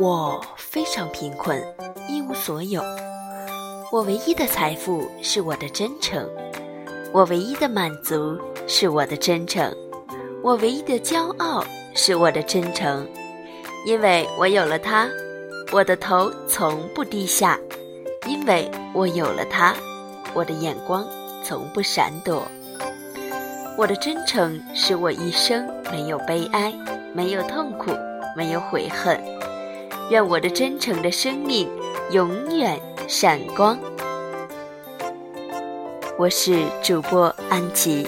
我非常贫困，一无所有。我唯一的财富是我的真诚，我唯一的满足是我的真诚，我唯一的骄傲是我的真诚。因为我有了它，我的头从不低下；因为我有了它，我的眼光从不闪躲。我的真诚使我一生没有悲哀，没有痛苦，没有悔恨。愿我的真诚的生命永远闪光。我是主播安琪。